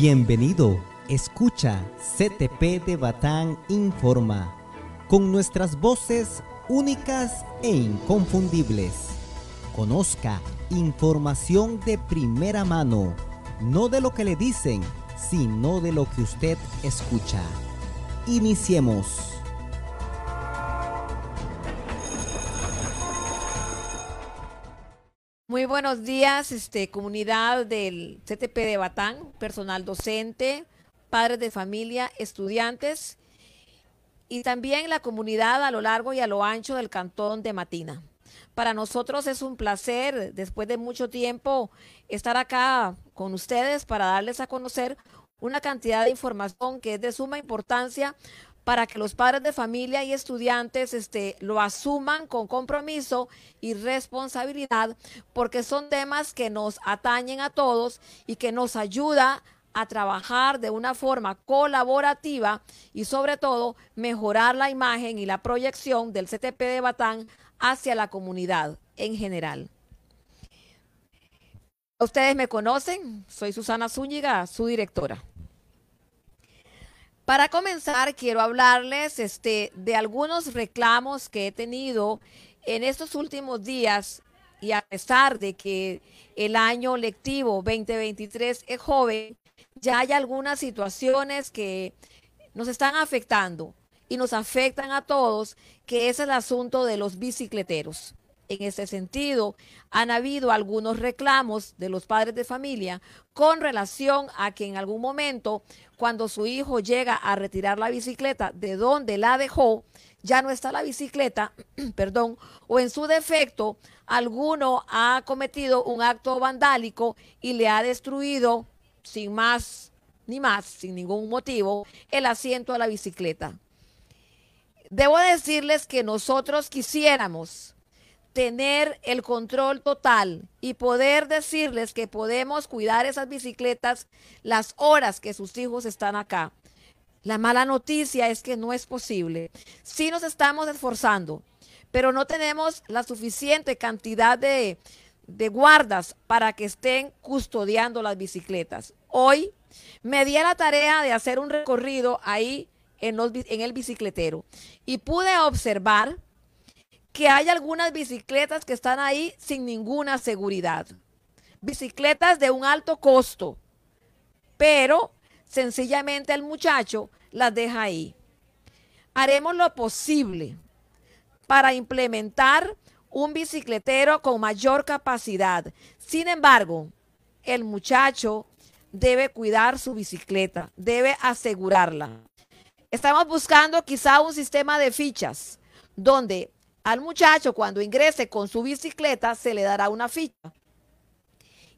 Bienvenido, escucha CTP de Batán Informa, con nuestras voces únicas e inconfundibles. Conozca información de primera mano, no de lo que le dicen, sino de lo que usted escucha. Iniciemos. Buenos días, este, comunidad del CTP de Batán, personal docente, padres de familia, estudiantes y también la comunidad a lo largo y a lo ancho del cantón de Matina. Para nosotros es un placer, después de mucho tiempo, estar acá con ustedes para darles a conocer una cantidad de información que es de suma importancia para que los padres de familia y estudiantes este, lo asuman con compromiso y responsabilidad, porque son temas que nos atañen a todos y que nos ayuda a trabajar de una forma colaborativa y sobre todo mejorar la imagen y la proyección del CTP de Batán hacia la comunidad en general. Ustedes me conocen, soy Susana Zúñiga, su directora. Para comenzar, quiero hablarles este, de algunos reclamos que he tenido en estos últimos días y a pesar de que el año lectivo 2023 es joven, ya hay algunas situaciones que nos están afectando y nos afectan a todos, que es el asunto de los bicicleteros. En ese sentido, han habido algunos reclamos de los padres de familia con relación a que en algún momento, cuando su hijo llega a retirar la bicicleta de donde la dejó, ya no está la bicicleta, perdón, o en su defecto, alguno ha cometido un acto vandálico y le ha destruido sin más ni más, sin ningún motivo, el asiento a la bicicleta. Debo decirles que nosotros quisiéramos tener el control total y poder decirles que podemos cuidar esas bicicletas las horas que sus hijos están acá. La mala noticia es que no es posible. Sí nos estamos esforzando, pero no tenemos la suficiente cantidad de, de guardas para que estén custodiando las bicicletas. Hoy me di a la tarea de hacer un recorrido ahí en, en el bicicletero y pude observar que hay algunas bicicletas que están ahí sin ninguna seguridad. Bicicletas de un alto costo, pero sencillamente el muchacho las deja ahí. Haremos lo posible para implementar un bicicletero con mayor capacidad. Sin embargo, el muchacho debe cuidar su bicicleta, debe asegurarla. Estamos buscando quizá un sistema de fichas donde al muchacho cuando ingrese con su bicicleta se le dará una ficha.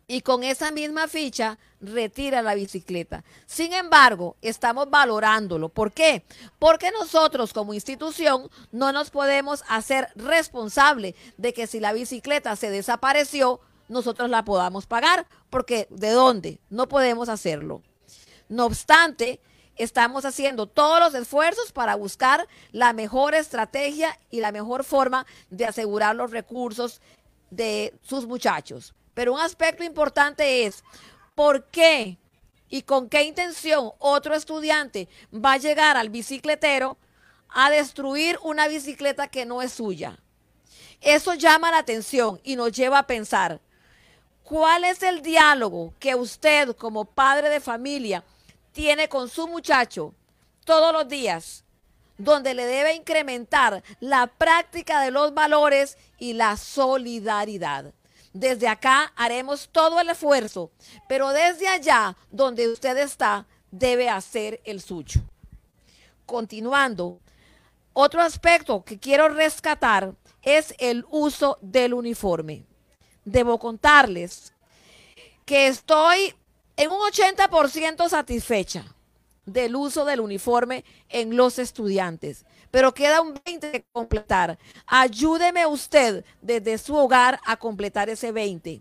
Y con esa misma ficha retira la bicicleta. Sin embargo, estamos valorándolo. ¿Por qué? Porque nosotros como institución no nos podemos hacer responsable de que si la bicicleta se desapareció, nosotros la podamos pagar. Porque ¿de dónde? No podemos hacerlo. No obstante, estamos haciendo todos los esfuerzos para buscar la mejor estrategia y la mejor forma de asegurar los recursos de sus muchachos. Pero un aspecto importante es por qué y con qué intención otro estudiante va a llegar al bicicletero a destruir una bicicleta que no es suya. Eso llama la atención y nos lleva a pensar, ¿cuál es el diálogo que usted como padre de familia tiene con su muchacho todos los días, donde le debe incrementar la práctica de los valores y la solidaridad. Desde acá haremos todo el esfuerzo, pero desde allá donde usted está, debe hacer el suyo. Continuando, otro aspecto que quiero rescatar es el uso del uniforme. Debo contarles que estoy en un 80% satisfecha del uso del uniforme en los estudiantes, pero queda un 20 que completar. Ayúdeme usted desde su hogar a completar ese 20.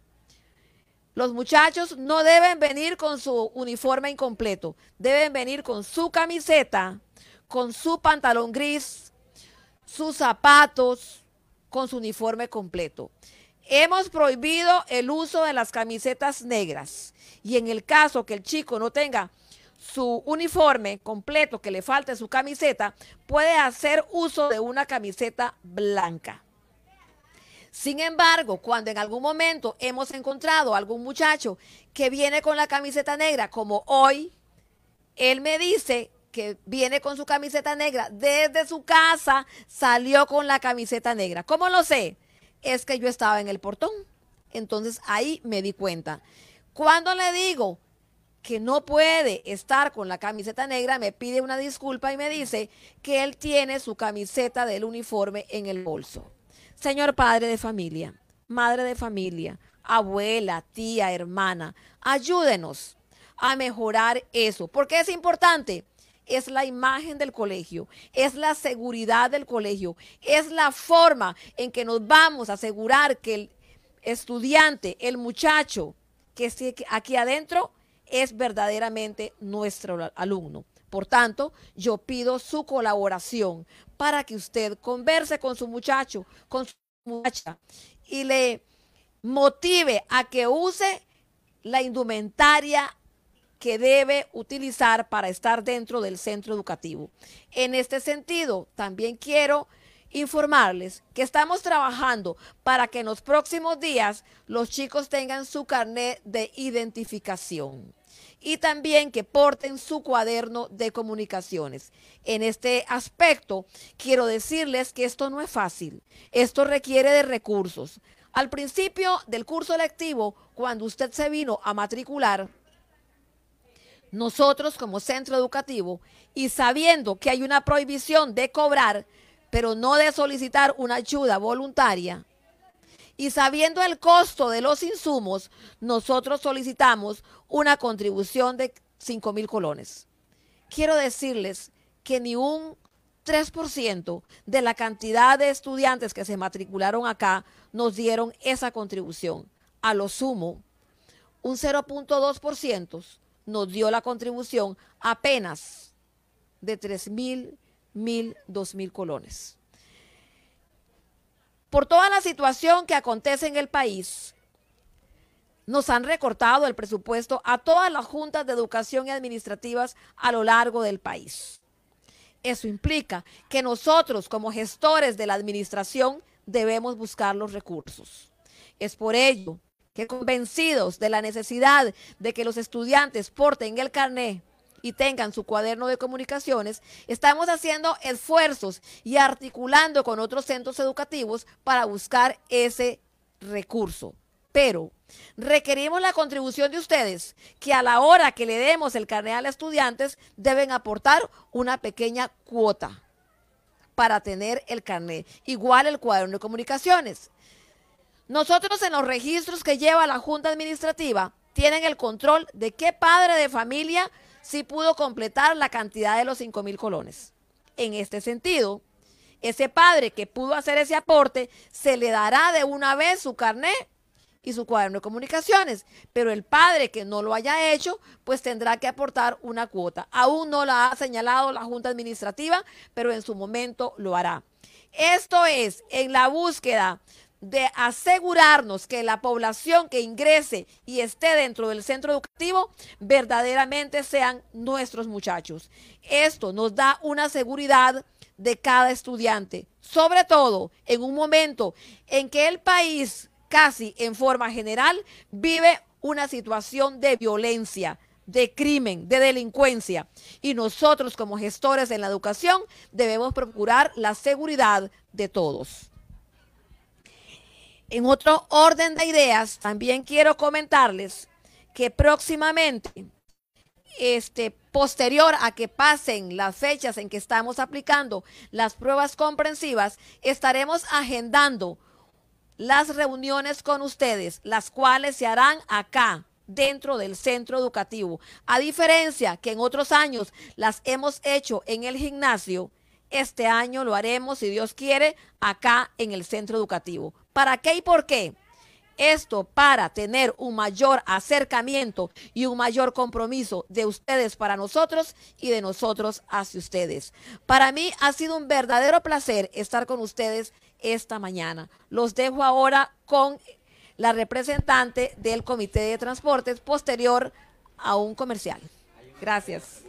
Los muchachos no deben venir con su uniforme incompleto, deben venir con su camiseta, con su pantalón gris, sus zapatos, con su uniforme completo. Hemos prohibido el uso de las camisetas negras. Y en el caso que el chico no tenga su uniforme completo, que le falte su camiseta, puede hacer uso de una camiseta blanca. Sin embargo, cuando en algún momento hemos encontrado algún muchacho que viene con la camiseta negra, como hoy, él me dice que viene con su camiseta negra, desde su casa salió con la camiseta negra. ¿Cómo lo sé? Es que yo estaba en el portón. Entonces ahí me di cuenta. Cuando le digo que no puede estar con la camiseta negra, me pide una disculpa y me dice que él tiene su camiseta del uniforme en el bolso. Señor padre de familia, madre de familia, abuela, tía, hermana, ayúdenos a mejorar eso. porque es importante? Es la imagen del colegio, es la seguridad del colegio, es la forma en que nos vamos a asegurar que el estudiante, el muchacho que esté aquí adentro, es verdaderamente nuestro alumno. Por tanto, yo pido su colaboración para que usted converse con su muchacho, con su muchacha y le motive a que use la indumentaria que debe utilizar para estar dentro del centro educativo. En este sentido, también quiero informarles que estamos trabajando para que en los próximos días los chicos tengan su carnet de identificación y también que porten su cuaderno de comunicaciones. En este aspecto, quiero decirles que esto no es fácil. Esto requiere de recursos. Al principio del curso lectivo, cuando usted se vino a matricular, nosotros como centro educativo y sabiendo que hay una prohibición de cobrar, pero no de solicitar una ayuda voluntaria, y sabiendo el costo de los insumos, nosotros solicitamos una contribución de 5 mil colones. Quiero decirles que ni un 3% de la cantidad de estudiantes que se matricularon acá nos dieron esa contribución. A lo sumo, un 0.2% nos dio la contribución apenas de 3 mil, mil, 2 mil colones. Por toda la situación que acontece en el país, nos han recortado el presupuesto a todas las juntas de educación y administrativas a lo largo del país. Eso implica que nosotros como gestores de la administración debemos buscar los recursos. Es por ello que convencidos de la necesidad de que los estudiantes porten el carné y tengan su cuaderno de comunicaciones, estamos haciendo esfuerzos y articulando con otros centros educativos para buscar ese recurso. Pero requerimos la contribución de ustedes, que a la hora que le demos el carnet a los estudiantes deben aportar una pequeña cuota para tener el carnet. Igual el cuaderno de comunicaciones. Nosotros en los registros que lleva la Junta Administrativa tienen el control de qué padre de familia sí pudo completar la cantidad de los 5 mil colones. En este sentido, ese padre que pudo hacer ese aporte, se le dará de una vez su carnet y su cuaderno de comunicaciones. Pero el padre que no lo haya hecho, pues tendrá que aportar una cuota. Aún no la ha señalado la Junta Administrativa, pero en su momento lo hará. Esto es en la búsqueda de asegurarnos que la población que ingrese y esté dentro del centro educativo verdaderamente sean nuestros muchachos. Esto nos da una seguridad de cada estudiante, sobre todo en un momento en que el país casi en forma general vive una situación de violencia, de crimen, de delincuencia. Y nosotros como gestores en la educación debemos procurar la seguridad de todos. En otro orden de ideas, también quiero comentarles que próximamente, este, posterior a que pasen las fechas en que estamos aplicando las pruebas comprensivas, estaremos agendando las reuniones con ustedes, las cuales se harán acá, dentro del centro educativo. A diferencia que en otros años las hemos hecho en el gimnasio, este año lo haremos, si Dios quiere, acá en el centro educativo. ¿Para qué y por qué? Esto para tener un mayor acercamiento y un mayor compromiso de ustedes para nosotros y de nosotros hacia ustedes. Para mí ha sido un verdadero placer estar con ustedes esta mañana. Los dejo ahora con la representante del Comité de Transportes posterior a un comercial. Gracias.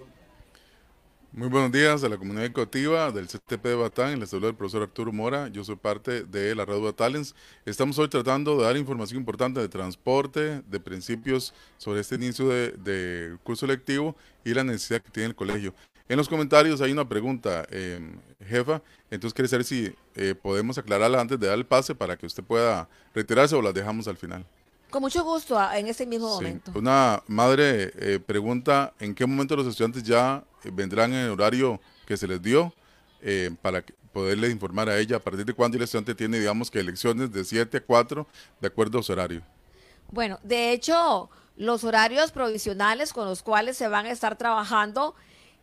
Muy buenos días a la comunidad educativa del CTP de Batán. Les saluda el profesor Arturo Mora. Yo soy parte de la Red Talents. Estamos hoy tratando de dar información importante de transporte, de principios sobre este inicio de, curso lectivo y la necesidad que tiene el colegio. En los comentarios hay una pregunta, em, jefa. Entonces, quería saber si eh, podemos aclararla antes de dar el pase para que usted pueda retirarse o la dejamos al final. Con mucho gusto, en ese mismo momento. Una madre eh, pregunta en qué momento los estudiantes ya eh, vendrán en el horario que se les dio eh, para poderle informar a ella a partir de cuándo el estudiante tiene, digamos, que elecciones de 7 a 4 de acuerdo a su horario. Bueno, de hecho, los horarios provisionales con los cuales se van a estar trabajando,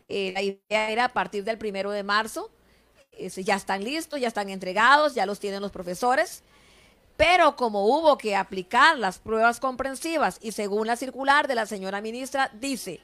la idea era a partir del primero de marzo. ya están listos, ya están entregados, ya los tienen los profesores. Pero como hubo que aplicar las pruebas comprensivas y según la circular de la señora ministra, dice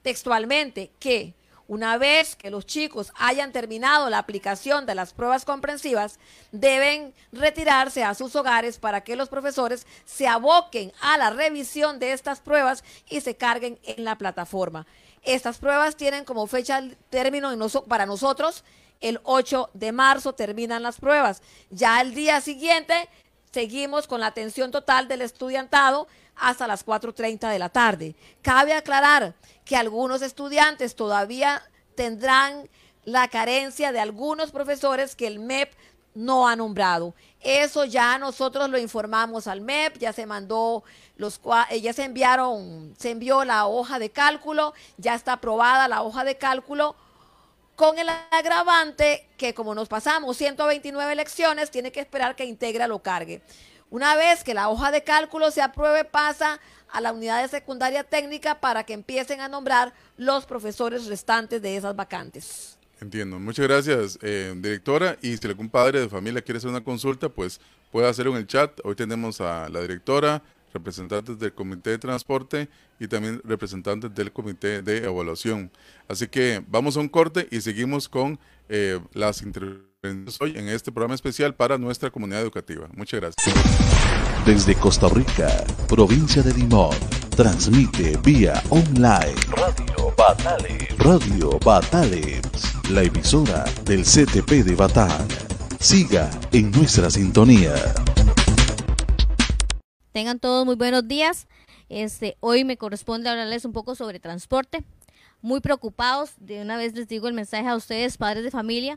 textualmente que una vez que los chicos hayan terminado la aplicación de las pruebas comprensivas, deben retirarse a sus hogares para que los profesores se aboquen a la revisión de estas pruebas y se carguen en la plataforma. Estas pruebas tienen como fecha término para nosotros el 8 de marzo terminan las pruebas. Ya el día siguiente seguimos con la atención total del estudiantado hasta las 4.30 de la tarde. Cabe aclarar que algunos estudiantes todavía tendrán la carencia de algunos profesores que el MEP no ha nombrado. Eso ya nosotros lo informamos al MEP, ya se mandó los eh, ya se enviaron, se envió la hoja de cálculo, ya está aprobada la hoja de cálculo con el agravante que como nos pasamos 129 elecciones, tiene que esperar que Integra lo cargue. Una vez que la hoja de cálculo se apruebe, pasa a la unidad de secundaria técnica para que empiecen a nombrar los profesores restantes de esas vacantes. Entiendo. Muchas gracias, eh, directora. Y si algún padre de familia quiere hacer una consulta, pues puede hacerlo en el chat. Hoy tenemos a la directora, representantes del Comité de Transporte y también representantes del Comité de Evaluación. Así que vamos a un corte y seguimos con eh, las intervenciones hoy en este programa especial para nuestra comunidad educativa. Muchas gracias. Desde Costa Rica, provincia de Limón, transmite vía online Radio Batales. Radio Batales, la emisora del CTP de Batán. Siga en nuestra sintonía. Tengan todos muy buenos días. Este, hoy me corresponde hablarles un poco sobre transporte. Muy preocupados, de una vez les digo el mensaje a ustedes, padres de familia,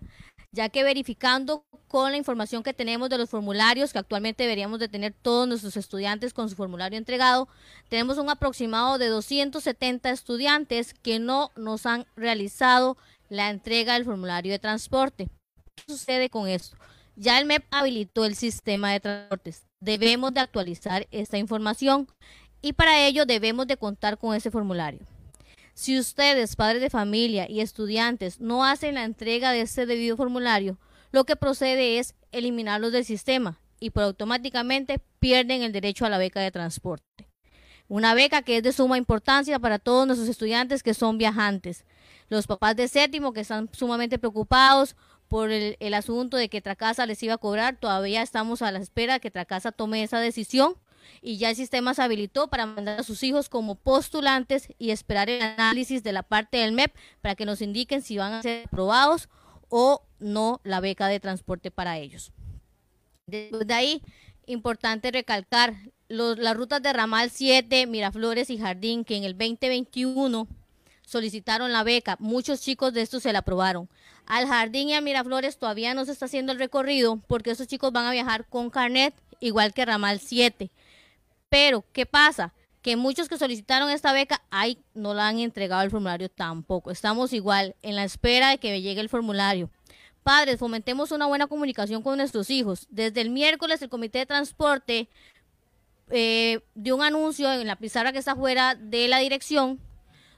ya que verificando con la información que tenemos de los formularios, que actualmente deberíamos de tener todos nuestros estudiantes con su formulario entregado, tenemos un aproximado de 270 estudiantes que no nos han realizado la entrega del formulario de transporte. ¿Qué sucede con esto? Ya el MEP habilitó el sistema de transportes debemos de actualizar esta información y para ello debemos de contar con ese formulario. Si ustedes, padres de familia y estudiantes, no hacen la entrega de este debido formulario, lo que procede es eliminarlos del sistema y por automáticamente pierden el derecho a la beca de transporte. Una beca que es de suma importancia para todos nuestros estudiantes que son viajantes. Los papás de séptimo que están sumamente preocupados por el, asunto de que Tracasa les iba a cobrar. Todavía estamos a la espera de que Tracasa tome esa decisión y ya el sistema se habilitó para mandar a sus hijos como postulantes y esperar el análisis de la parte del MEP para que nos indiquen si van a ser aprobados o no la beca de transporte para ellos. Desde ahí, importante recalcar las rutas de Ramal 7, Miraflores y Jardín, que en el 2021 solicitaron la beca. Muchos chicos de estos se la aprobaron. Al Jardín y a Miraflores todavía no se está haciendo el recorrido porque esos chicos van a viajar con carnet, igual que Ramal 7. Pero, ¿qué pasa? Que muchos que solicitaron esta beca, ahí no la han entregado el formulario tampoco. Estamos igual en la espera de que llegue el formulario. Padres, fomentemos una buena comunicación con nuestros hijos. Desde el miércoles el Comité de Transporte eh, dio un anuncio en la pizarra que está fuera de la dirección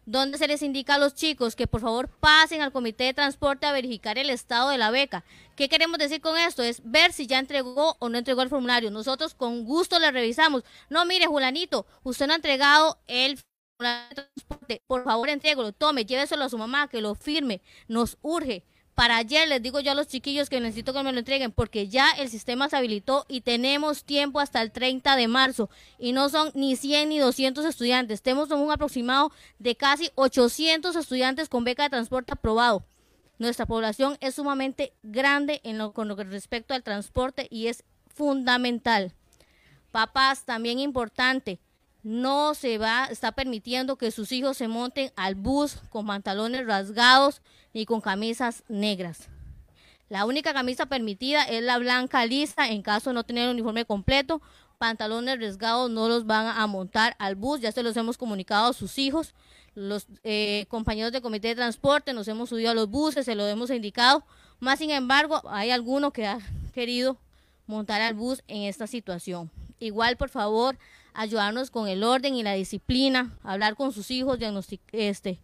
donde se les indica a los chicos que por favor pasen al comité de transporte a verificar el estado de la beca. ¿Qué queremos decir con esto? Es ver si ya entregó o no entregó el formulario. Nosotros con gusto le revisamos. No, mire, Julanito, usted no ha entregado el formulario de transporte. Por favor, entrégalo, tome, lléveselo a su mamá, que lo firme. Nos urge para ayer les digo yo a los chiquillos que necesito que me lo entreguen porque ya el sistema se habilitó y tenemos tiempo hasta el 30 de marzo y no son ni 100 ni 200 estudiantes. Tenemos un aproximado de casi 800 estudiantes con beca de transporte aprobado. Nuestra población es sumamente grande en lo, con lo que respecto al transporte y es fundamental. Papás, también importante, no se va, está permitiendo que sus hijos se monten al bus con pantalones rasgados ni con camisas negras. La única camisa permitida es la blanca lisa en caso de no tener uniforme completo. Pantalones rasgados no los van a montar al bus, ya se los hemos comunicado a sus hijos. Los eh, compañeros del comité de transporte nos hemos subido a los buses, se lo hemos indicado. Más sin embargo, hay alguno que ha querido montar al bus en esta situación. Igual, por favor, ayudarnos con el orden y la disciplina, hablar con sus hijos, este,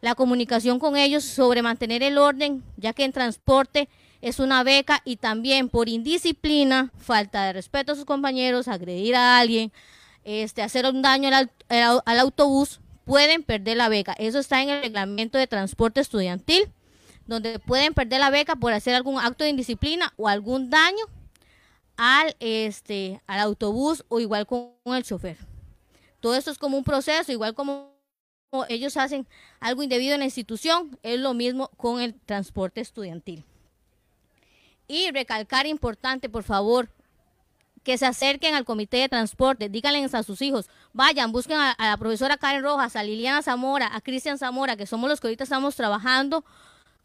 la comunicación con ellos sobre mantener el orden, ya que en transporte es una beca y también por indisciplina, falta de respeto a sus compañeros, agredir a alguien, este, hacer un daño al, al autobús, pueden perder la beca. Eso está en el reglamento de transporte estudiantil, donde pueden perder la beca por hacer algún acto de indisciplina o algún daño al, este, al autobús o igual con el chofer. Todo esto es como un proceso, igual como ellos hacen algo indebido en la institución, es lo mismo con el transporte estudiantil. Y recalcar importante, por favor, que se acerquen al comité de transporte, díganle a sus hijos, vayan, busquen a, a, la profesora Karen Rojas, a Liliana Zamora, a Cristian Zamora, que somos los que ahorita estamos trabajando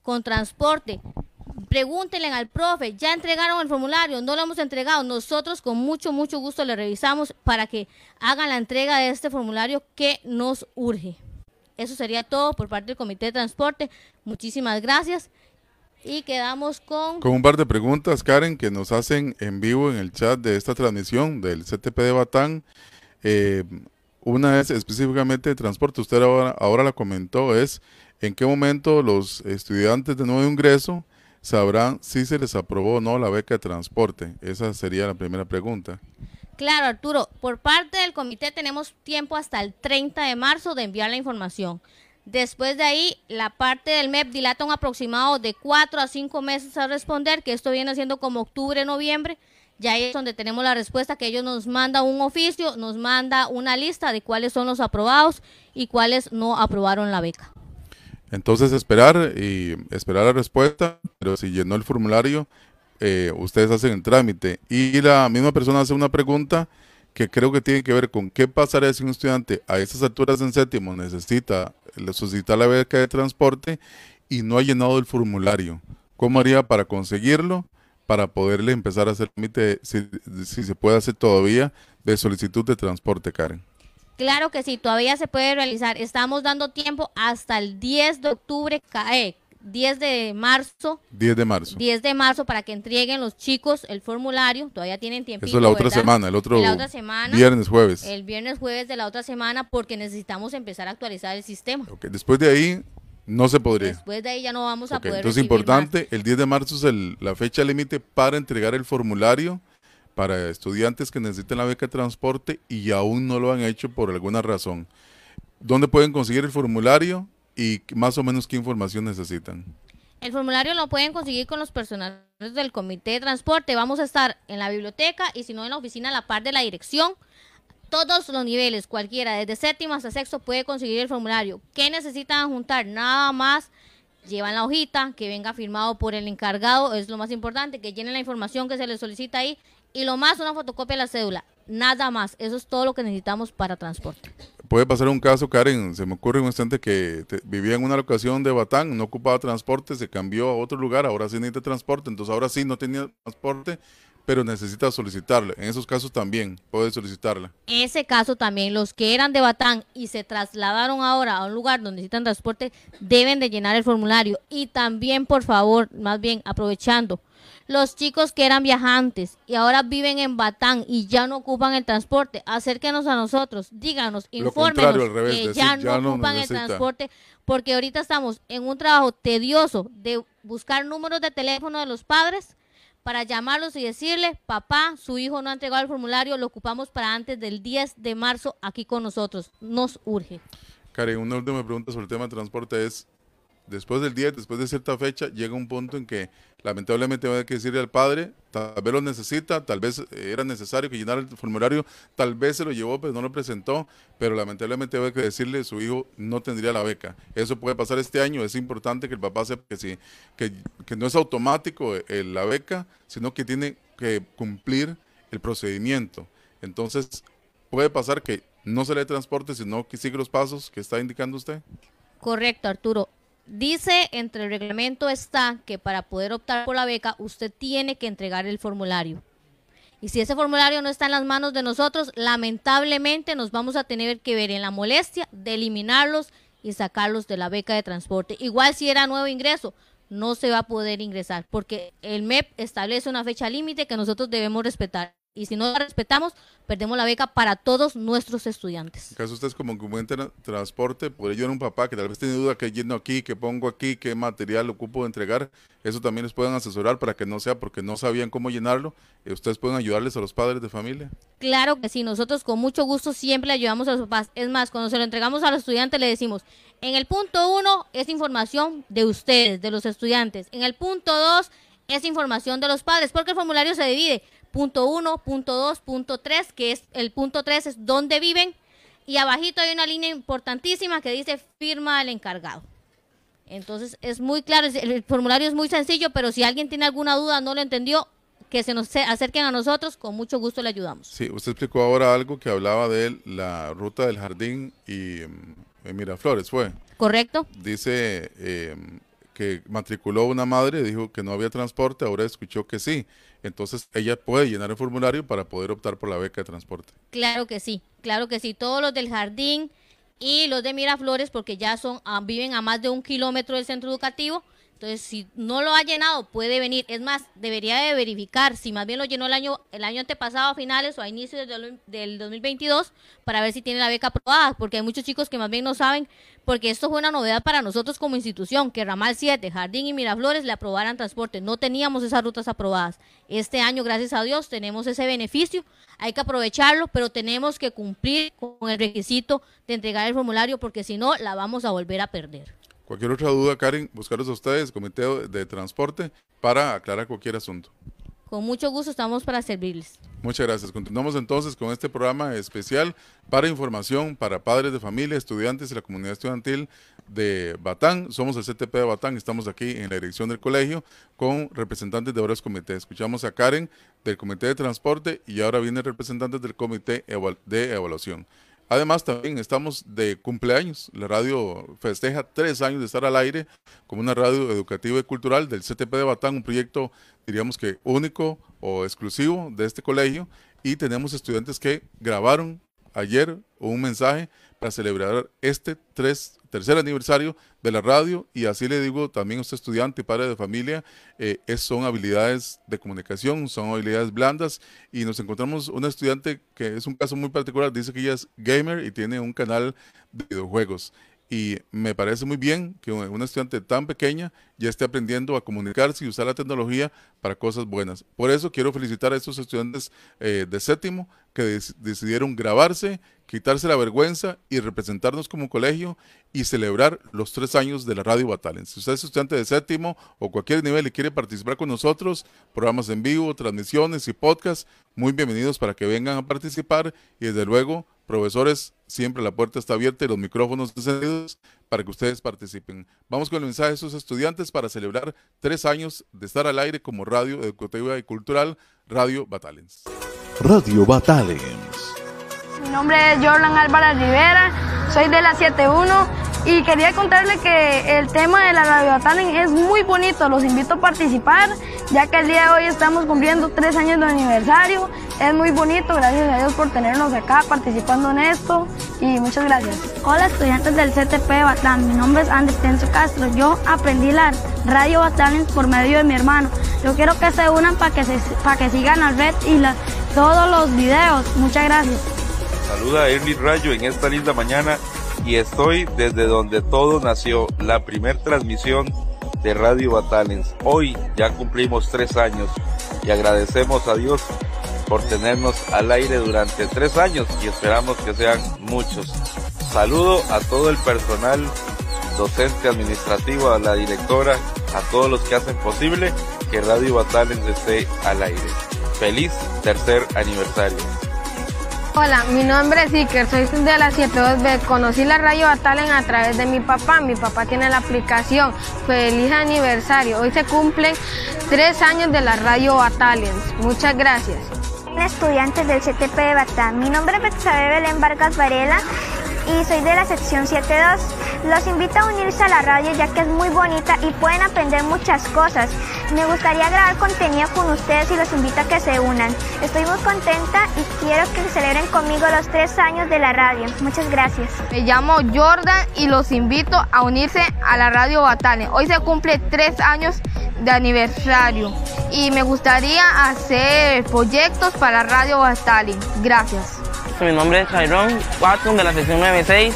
con transporte. Pregúntenle al profe, ya entregaron el formulario, no lo hemos entregado. Nosotros con mucho, mucho gusto le revisamos para que hagan la entrega de este formulario que nos urge. Eso sería todo por parte del Comité de Transporte. Muchísimas gracias. Y quedamos con... Con un par de preguntas, Karen, que nos hacen en vivo en el chat de esta transmisión del CTP de Batán. Eh, una es específicamente de transporte, usted ahora, ahora la comentó, es en qué momento los estudiantes de nuevo ingreso sabrán si se les aprobó o no la beca de transporte. Esa sería la primera pregunta. Claro, Arturo, por parte del comité tenemos tiempo hasta el 30 de marzo de enviar la información. Después de ahí, la parte del MEP dilata un aproximado de cuatro a cinco meses a responder, que esto viene siendo como octubre, noviembre. Ya ahí es donde tenemos la respuesta, que ellos nos mandan un oficio, nos manda una lista de cuáles son los aprobados y cuáles no aprobaron la beca. Entonces esperar y esperar la respuesta, pero si llenó el formulario, eh, ustedes hacen el trámite. Y la misma persona hace una pregunta que creo que tiene que ver con qué pasaría si un estudiante a estas alturas en séptimo necesita solicitar la beca de transporte y no ha llenado el formulario. ¿Cómo haría para conseguirlo? Para poderle empezar a hacer trámite, si, si se puede hacer todavía, de solicitud de transporte, Karen. Claro que sí, todavía se puede realizar. Estamos dando tiempo hasta el 10 de octubre, eh, 10 de marzo. 10 de marzo. 10 de marzo para que entreguen los chicos el formulario. Todavía tienen tiempo. Eso es la otra semana, el otro la otra semana, viernes, jueves. El viernes, jueves de la otra semana porque necesitamos empezar a actualizar el sistema. Okay. Después de ahí no se podría. Después de ahí ya no vamos a poder. Entonces, importante, más. el 10 de marzo es el, la fecha límite para entregar el formulario para estudiantes que necesiten la beca de transporte y aún no lo han hecho por alguna razón. ¿Dónde pueden conseguir el formulario? y más o menos qué información necesitan. El formulario lo pueden conseguir con los personales del comité de transporte. Vamos a estar en la biblioteca y si no en la oficina a la par de la dirección. Todos los niveles, cualquiera, desde séptimo hasta sexto puede conseguir el formulario. ¿Qué necesitan juntar? Nada más llevan la hojita, que venga firmado por el encargado, es lo más importante, que llenen la información que se les solicita ahí y lo más una fotocopia de la cédula. Nada más, eso es todo lo que necesitamos para transporte. Puede pasar un caso, Karen, se me ocurre un instante que vivía en una locación de Batán, no ocupaba transporte, se cambió a otro lugar, ahora sí necesita transporte, entonces ahora sí no tenía transporte, pero necesita solicitarla. En esos casos también puede solicitarla. Ese caso también, los que eran de Batán y se trasladaron ahora a un lugar donde necesitan transporte, deben de llenar el formulario. Y también, por favor, más bien aprovechando, los chicos que eran viajantes y ahora viven en Batán y ya no ocupan el transporte, acérquenos a nosotros, díganos, infórmenos que ya, no ya ocupan el transporte, porque ahorita estamos en un trabajo tedioso de buscar números de teléfono de los padres para llamarlos y decirle, papá, su hijo no ha entregado el formulario, lo ocupamos para antes del 10 de marzo aquí con nosotros. Nos urge. Karen, una última pregunta sobre el tema de transporte es, después del día, después de cierta fecha, llega un punto en que lamentablemente va a decirle al padre, tal vez lo necesita, tal vez era necesario que llenara el formulario, tal vez se lo llevó, pero no lo presentó, pero lamentablemente va a decirle su hijo no tendría la beca. Eso puede pasar este año, es importante que el papá sepa que, sí, que, no es automático la beca, sino que tiene que cumplir el procedimiento. Entonces, puede pasar que no se le transporte, sino que sigue los pasos que está indicando usted. Correcto, Arturo. Dice entre el reglamento está que para poder optar por la beca usted tiene que entregar el formulario. Y si ese formulario no está en las manos de nosotros, lamentablemente nos vamos a tener que ver en la molestia de eliminarlos y sacarlos de la beca de transporte. Igual si era nuevo ingreso, no se va a poder ingresar porque el MEP establece una fecha límite que nosotros debemos respetar y si no la respetamos, perdemos la beca para todos nuestros estudiantes. En caso ustedes como comúnmente transporte, podría ayudar a un papá que tal vez tiene duda qué lleno aquí, qué pongo aquí, qué material ocupo de entregar, eso también les pueden asesorar para que no sea porque no sabían cómo llenarlo, eh, ustedes pueden ayudarles a los padres de familia. Claro que sí, nosotros con mucho gusto siempre le ayudamos a los papás. Es más, cuando se lo entregamos a los estudiantes le decimos, en el punto uno es información de ustedes, de los estudiantes. En el punto dos es información de los padres, porque el formulario se divide punto 1, punto 2, punto 3, que es el punto 3 es dónde viven. Y abajito hay una línea importantísima que dice firma al encargado. Entonces es muy claro, el formulario es muy sencillo, pero si alguien tiene alguna duda, no lo entendió, que se nos acerquen a nosotros, con mucho gusto le ayudamos. Sí, usted explicó ahora algo que hablaba de la ruta del jardín y mm, Miraflores, ¿fue? Correcto. Dice eh, que matriculó una madre, dijo que no había transporte, ahora escuchó que sí. Entonces ella puede llenar el formulario para poder optar por la beca de transporte. Claro que sí, claro que sí. Todos los del jardín y los de Miraflores, porque ya son ah, viven a más de un kilómetro del centro educativo, entonces, si no lo ha llenado, puede venir. Es más, debería de verificar si más bien lo llenó el año, el año antepasado a finales o a inicios del, del 2022 para ver si tiene la beca aprobada, porque hay muchos chicos que más bien no saben, porque esto fue una novedad para nosotros como institución, que Ramal 7, Jardín y Miraflores le aprobaran transporte. No teníamos esas rutas aprobadas. Este año, gracias a Dios, tenemos ese beneficio. Hay que aprovecharlo, pero tenemos que cumplir con el requisito de entregar el formulario, porque si no, la vamos a volver a perder. Cualquier otra duda, Karen, buscarlos a ustedes, Comité de Transporte, para aclarar cualquier asunto. Con mucho gusto estamos para servirles. Muchas gracias. Continuamos entonces con este programa especial para información para padres de familia, estudiantes y la comunidad estudiantil de Batán. Somos el CTP de Batán, estamos aquí en la dirección del colegio con representantes de varios comités. Escuchamos a Karen del Comité de Transporte y ahora vienen representantes del Comité de Evaluación. Además, también estamos de cumpleaños. La radio festeja tres años de estar al aire como una radio educativa y cultural del CTP de Batán, un proyecto, diríamos que único o exclusivo de este colegio. Y tenemos estudiantes que grabaron ayer un mensaje para celebrar este tres, tercer aniversario de la radio y así le digo también a usted estudiante y padre de familia, eh, son habilidades de comunicación, son habilidades blandas y nos encontramos una estudiante que es un caso muy particular, dice que ella es gamer y tiene un canal de videojuegos y me parece muy bien que una estudiante tan pequeña ya esté aprendiendo a comunicarse y usar la tecnología para cosas buenas. Por eso quiero felicitar a estos estudiantes eh, de séptimo que decidieron grabarse, quitarse la vergüenza y representarnos como colegio y celebrar los tres años de la Radio Batalens. Si usted es estudiante de séptimo o cualquier nivel y quiere participar con nosotros, programas en vivo, transmisiones y podcasts, muy bienvenidos para que vengan a participar y desde luego Profesores, siempre la puerta está abierta y los micrófonos encendidos para que ustedes participen. Vamos con el mensaje de sus estudiantes para celebrar tres años de estar al aire como radio educativa y cultural Radio Batalens. Radio Batalens. Mi nombre es Jordan Álvarez Rivera, soy de la 71 y quería contarle que el tema de la Radio Talent es muy bonito, los invito a participar, ya que el día de hoy estamos cumpliendo tres años de aniversario. Es muy bonito, gracias a Dios por tenernos acá participando en esto y muchas gracias. Hola estudiantes del CTP de Batán, mi nombre es Andrés Tenso Castro. Yo aprendí la Radio Batán por medio de mi hermano. Yo quiero que se unan para que, se, para que sigan al red y todos los videos. Muchas gracias. Saluda a Ernie Rayo en esta linda mañana y estoy desde donde todo nació, la primer transmisión de Radio Batalens. Hoy ya cumplimos tres años y agradecemos a Dios por tenernos al aire durante tres años y esperamos que sean muchos. Saludo a todo el personal docente administrativo, a la directora, a todos los que hacen posible que Radio Batalens esté al aire. Feliz tercer aniversario. Hola, mi nombre es Iker, soy de la 72B. Conocí la Radio Batalen a través de mi papá. Mi papá tiene la aplicación. Feliz aniversario. Hoy se cumplen tres años de la Radio Batalens. Muchas gracias. Estudiantes del CTP de Batán. Mi nombre es Betsabe Belén Vargas Varela y soy de la sección 72. Los invito a unirse a la radio ya que es muy bonita y pueden aprender muchas cosas. Me gustaría grabar contenido con ustedes y los invito a que se unan. Estoy muy contenta y quiero que celebren conmigo los tres años de la radio. Muchas gracias. Me llamo Jordan y los invito a unirse a la radio Batale. Hoy se cumple tres años de aniversario y me gustaría hacer proyectos para la radio Batale. Gracias. Mi nombre es Chiron Watson de la sección 96.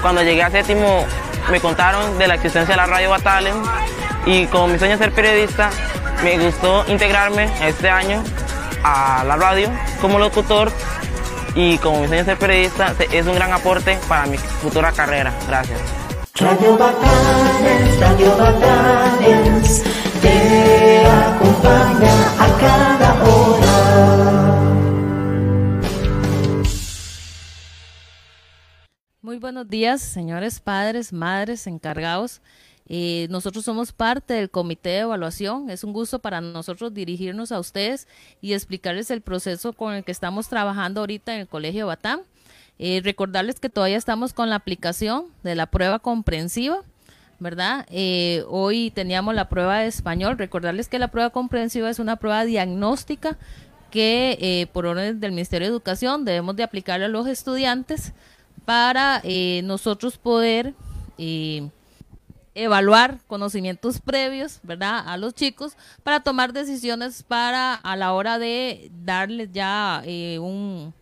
Cuando llegué a séptimo me contaron de la existencia de la radio Batalen y como mi sueño es ser periodista, me gustó integrarme este año a la radio como locutor y como mi sueño es ser periodista es un gran aporte para mi futura carrera. Gracias. Radio Radio te acompaña a cada hora. Muy buenos días, señores padres, madres, encargados. Eh, nosotros somos parte del comité de evaluación. Es un gusto para nosotros dirigirnos a ustedes y explicarles el proceso con el que estamos trabajando ahorita en el Colegio Batán. Eh, recordarles que todavía estamos con la aplicación de la prueba comprensiva, ¿verdad? Eh, hoy teníamos la prueba de español. Recordarles que la prueba comprensiva es una prueba diagnóstica que por orden del Ministerio de Educación debemos de aplicarle a los estudiantes para nosotros poder evaluar conocimientos previos, ¿verdad? A los chicos para tomar decisiones para a la hora de darles ya eh, un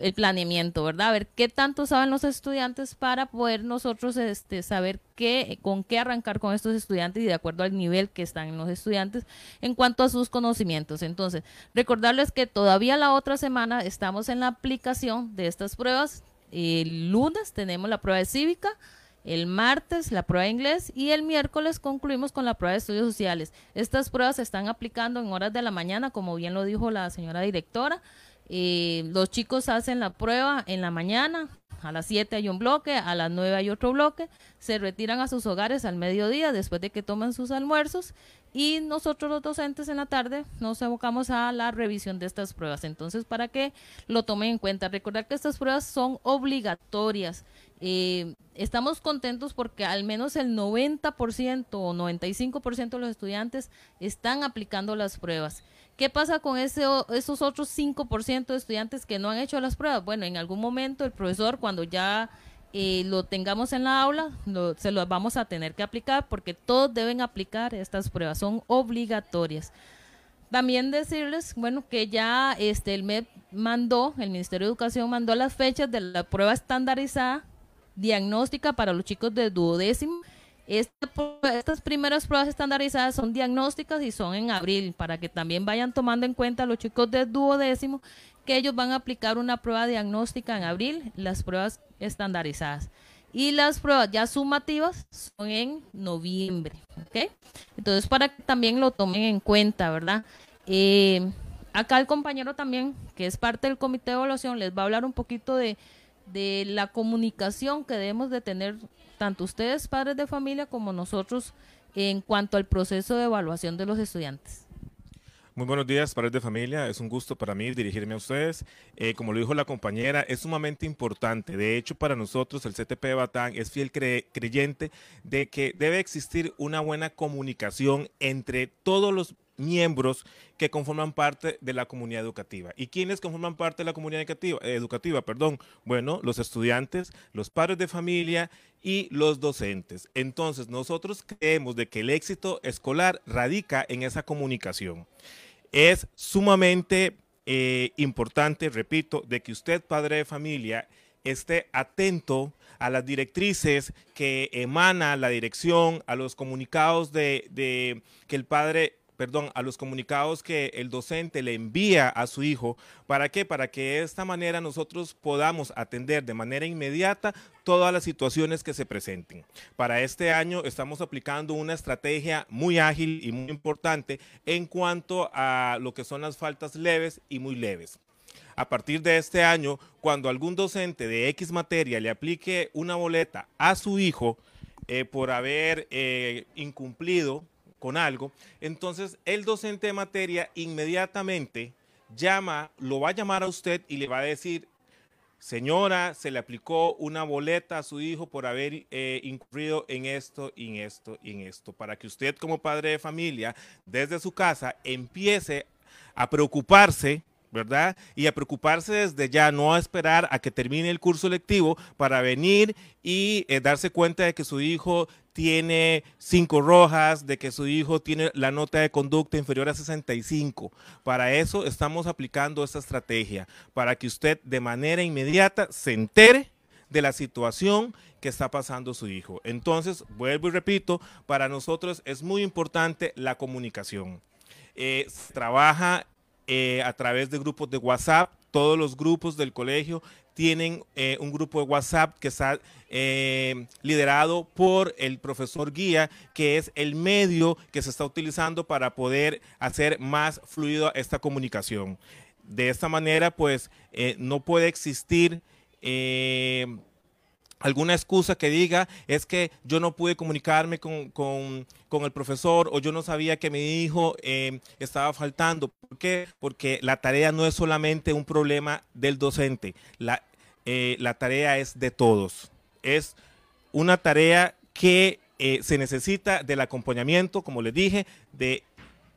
el planeamiento, ¿verdad? A ver qué tanto saben los estudiantes para poder nosotros este, saber qué, con qué arrancar con estos estudiantes y de acuerdo al nivel que están los estudiantes en cuanto a sus conocimientos. Entonces, recordarles que todavía la otra semana estamos en la aplicación de estas pruebas, el lunes tenemos la prueba de cívica, el martes la prueba de inglés y el miércoles concluimos con la prueba de estudios sociales. Estas pruebas se están aplicando en horas de la mañana, como bien lo dijo la señora directora. Eh, los chicos hacen la prueba en la mañana, a las 7 hay un bloque, a las 9 hay otro bloque, se retiran a sus hogares al mediodía después de que toman sus almuerzos y nosotros los docentes en la tarde nos abocamos a la revisión de estas pruebas. Entonces, para que lo tomen en cuenta, recordar que estas pruebas son obligatorias. Eh, estamos contentos porque al menos el 90% o 95% de los estudiantes están aplicando las pruebas. ¿Qué pasa con ese, esos otros 5% de estudiantes que no han hecho las pruebas? Bueno, en algún momento el profesor, cuando ya eh, lo tengamos en la aula, se lo vamos a tener que aplicar porque todos deben aplicar estas pruebas, son obligatorias. También decirles, bueno, que ya este el MEP mandó, el Ministerio de Educación mandó las fechas de la prueba estandarizada diagnóstica para los chicos de duodécimo estas primeras pruebas estandarizadas son diagnósticas y son en abril, para que también vayan tomando en cuenta los chicos de duodécimo que ellos van a aplicar una prueba diagnóstica en abril, las pruebas estandarizadas. Y las pruebas ya sumativas son en noviembre, ¿ok? Entonces, para que también lo tomen en cuenta, ¿verdad? Eh, acá el compañero también, que es parte del comité de evaluación, les va a hablar un poquito de, de la comunicación que debemos de tener tanto ustedes, padres de familia, como nosotros en cuanto al proceso de evaluación de los estudiantes. Muy buenos días, padres de familia. Es un gusto para mí dirigirme a ustedes. Eh, como lo dijo la compañera, es sumamente importante. De hecho, para nosotros, el CTP de Batán es fiel creyente de que debe existir una buena comunicación entre todos los miembros que conforman parte de la comunidad educativa. ¿Y quiénes conforman parte de la comunidad educativa? educativa perdón? Bueno, los estudiantes, los padres de familia y los docentes. Entonces, nosotros creemos de que el éxito escolar radica en esa comunicación. Es sumamente eh, importante, repito, de que usted, padre de familia, esté atento a las directrices que emana la dirección, a los comunicados de, de que el padre perdón, a los comunicados que el docente le envía a su hijo. ¿Para qué? Para que de esta manera nosotros podamos atender de manera inmediata todas las situaciones que se presenten. Para este año estamos aplicando una estrategia muy ágil y muy importante en cuanto a lo que son las faltas leves y muy leves. A partir de este año, cuando algún docente de X materia le aplique una boleta a su hijo eh, por haber eh, incumplido con algo, entonces el docente de materia inmediatamente llama, lo va a llamar a usted y le va a decir, señora, se le aplicó una boleta a su hijo por haber eh, incurrido en esto, en esto en esto, para que usted como padre de familia, desde su casa, empiece a preocuparse ¿verdad? Y a preocuparse desde ya, no a esperar a que termine el curso lectivo para venir y eh, darse cuenta de que su hijo tiene cinco rojas, de que su hijo tiene la nota de conducta inferior a 65. Para eso estamos aplicando esta estrategia, para que usted de manera inmediata se entere de la situación que está pasando su hijo. Entonces, vuelvo y repito, para nosotros es muy importante la comunicación. Eh, trabaja eh, a través de grupos de WhatsApp. Todos los grupos del colegio tienen eh, un grupo de WhatsApp que está eh, liderado por el profesor guía, que es el medio que se está utilizando para poder hacer más fluido esta comunicación. De esta manera, pues, no puede existir alguna excusa que diga es que yo no pude comunicarme con, el profesor o yo no sabía que mi hijo em, estaba faltando. ¿Por qué? Porque la tarea no es solamente un problema del docente, la, eh, la tarea es de todos. Es una tarea que eh, se necesita del acompañamiento, como les dije, de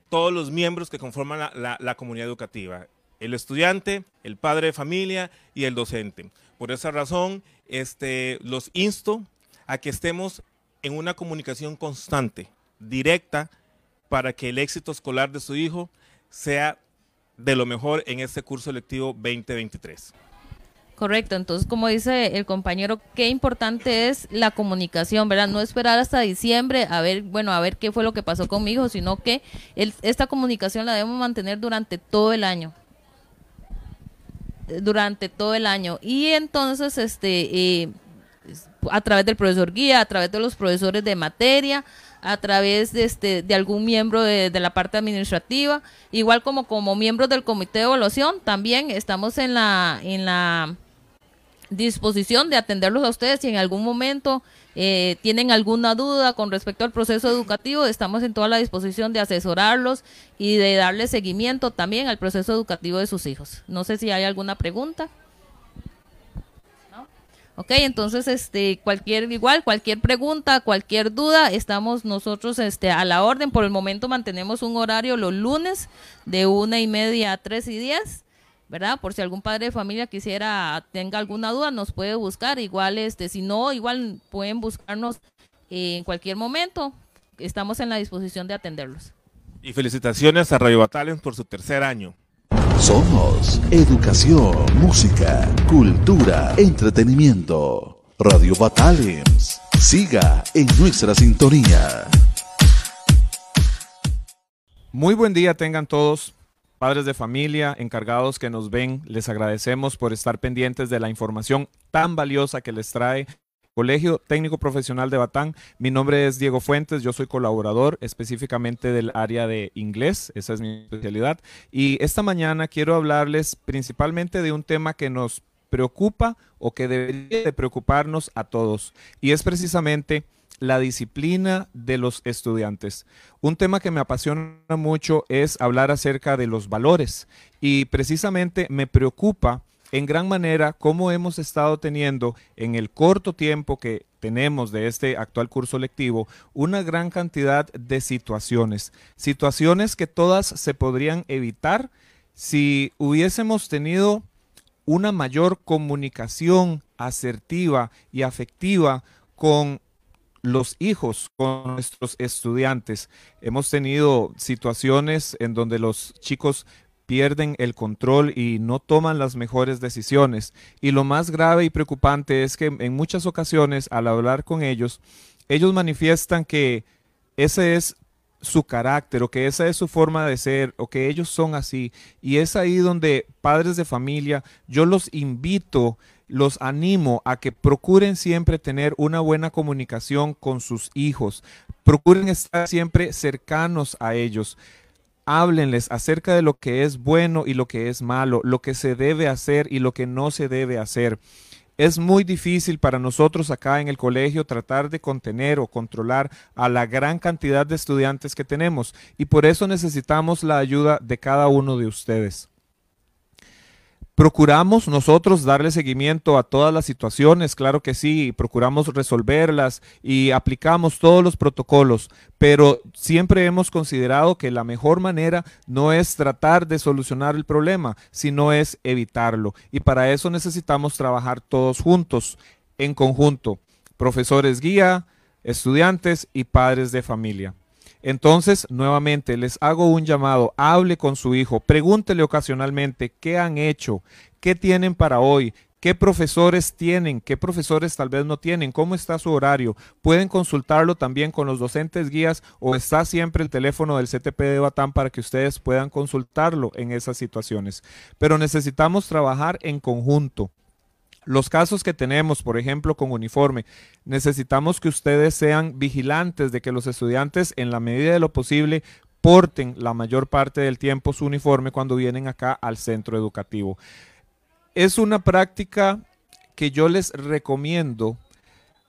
todos los miembros que conforman la comunidad educativa. El estudiante, el padre de familia y el docente. Por esa razón, este, los insto a que estemos en una comunicación constante, directa, para que el éxito escolar de su hijo sea de lo mejor en este curso lectivo 2023. Correcto, entonces como dice el compañero, qué importante es la comunicación, ¿verdad? No esperar hasta diciembre a ver, bueno, a ver qué fue lo que pasó con mi hijo, sino que esta comunicación la debemos mantener durante todo el año durante todo el año. Y entonces, este, eh, a través del profesor guía, a través de los profesores de materia, a través de, este, de algún miembro de, la parte administrativa, igual como como miembros del comité de evaluación, también estamos en la, en la disposición de atenderlos a ustedes si en algún momento eh, tienen alguna duda con respecto al proceso educativo, estamos en toda la disposición de asesorarlos y de darle seguimiento también al proceso educativo de sus hijos. No sé si hay alguna pregunta. Ok, entonces este cualquier igual cualquier pregunta, cualquier duda, estamos nosotros este a la orden. Por el momento mantenemos un horario los lunes de una y media a tres y diez ¿verdad? Por si algún padre de familia quisiera, tenga alguna duda, nos puede buscar. Igual, este, si no, igual pueden buscarnos en cualquier momento. Estamos en la disposición de atenderlos. Y felicitaciones a Radio Battalion por su tercer año. Somos educación, música, cultura, entretenimiento. Radio Battalions. Siga en nuestra sintonía. Muy buen día tengan todos padres de familia, encargados que nos ven, les agradecemos por estar pendientes de la información tan valiosa que les trae Colegio Técnico Profesional de Batán. Mi nombre es Diego Fuentes, yo soy colaborador específicamente del área de inglés, esa es mi especialidad. Y esta mañana quiero hablarles principalmente de un tema que nos preocupa o que debería de preocuparnos a todos, y es precisamente la disciplina de los estudiantes. Un tema que me apasiona mucho es hablar acerca de los valores y precisamente me preocupa en gran manera cómo hemos estado teniendo en el corto tiempo que tenemos de este actual curso lectivo una gran cantidad de situaciones, situaciones que todas se podrían evitar si hubiésemos tenido una mayor comunicación asertiva y afectiva con los hijos con nuestros estudiantes. Hemos tenido situaciones en donde los chicos pierden el control y no toman las mejores decisiones. Y lo más grave y preocupante es que en muchas ocasiones al hablar con ellos, ellos manifiestan que ese es su carácter o que esa es su forma de ser o que ellos son así. Y es ahí donde padres de familia, yo los invito, los animo a que procuren siempre tener una buena comunicación con sus hijos, procuren estar siempre cercanos a ellos. Háblenles acerca de lo que es bueno y lo que es malo, lo que se debe hacer y lo que no se debe hacer. Es muy difícil para nosotros acá en el colegio tratar de contener o controlar a la gran cantidad de estudiantes que tenemos y por eso necesitamos la ayuda de cada uno de ustedes. Procuramos nosotros darle seguimiento a todas las situaciones, claro que sí, procuramos resolverlas y aplicamos todos los protocolos, pero siempre hemos considerado que la mejor manera no es tratar de solucionar el problema, sino es evitarlo. Y para eso necesitamos trabajar todos juntos, en conjunto, profesores guía, estudiantes y padres de familia. Entonces, nuevamente, les hago un llamado, hable con su hijo, pregúntele ocasionalmente qué han hecho, qué tienen para hoy, qué profesores tienen, qué profesores tal vez no tienen, cómo está su horario. Pueden consultarlo también con los docentes guías o está siempre el teléfono del CTP de Batán para que ustedes puedan consultarlo en esas situaciones. Pero necesitamos trabajar en conjunto. Los casos que tenemos, por ejemplo, con uniforme, necesitamos que ustedes sean vigilantes de que los estudiantes, en la medida de lo posible, porten la mayor parte del tiempo su uniforme cuando vienen acá al centro educativo. Es una práctica que yo les recomiendo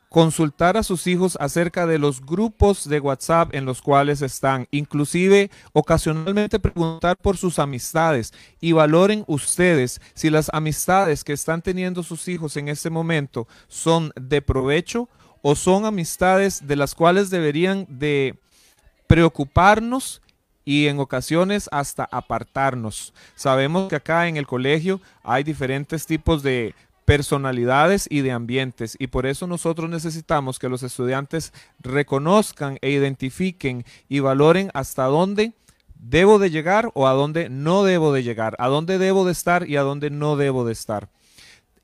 consultar a sus hijos acerca de los grupos de WhatsApp en los cuales están, inclusive ocasionalmente preguntar por sus amistades y valoren ustedes si las amistades que están teniendo sus hijos en este momento son de provecho o son amistades de las cuales deberían de preocuparnos y en ocasiones hasta apartarnos. Sabemos que acá en el colegio hay diferentes tipos de personalidades y de ambientes. Y por eso nosotros necesitamos que los estudiantes reconozcan e identifiquen y valoren hasta dónde debo de llegar o a dónde no debo de llegar, a dónde debo de estar y a dónde no debo de estar.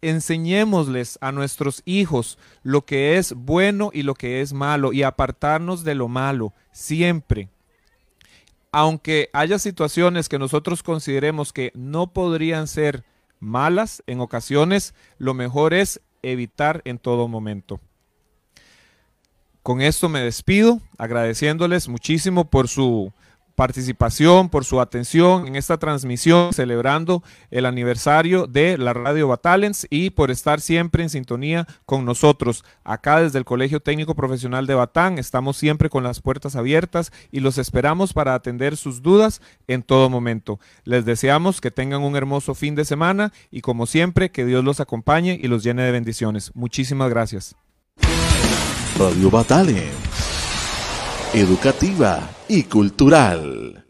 Enseñémosles a nuestros hijos lo que es bueno y lo que es malo y apartarnos de lo malo siempre. Aunque haya situaciones que nosotros consideremos que no podrían ser malas en ocasiones, lo mejor es evitar en todo momento. Con esto me despido, agradeciéndoles muchísimo por su participación, por su atención en esta transmisión celebrando el aniversario de la Radio Batalens y por estar siempre en sintonía con nosotros. Acá desde el Colegio Técnico Profesional de Batán estamos siempre con las puertas abiertas y los esperamos para atender sus dudas en todo momento. Les deseamos que tengan un hermoso fin de semana y como siempre que Dios los acompañe y los llene de bendiciones. Muchísimas gracias. Radio Batalens educativa y cultural.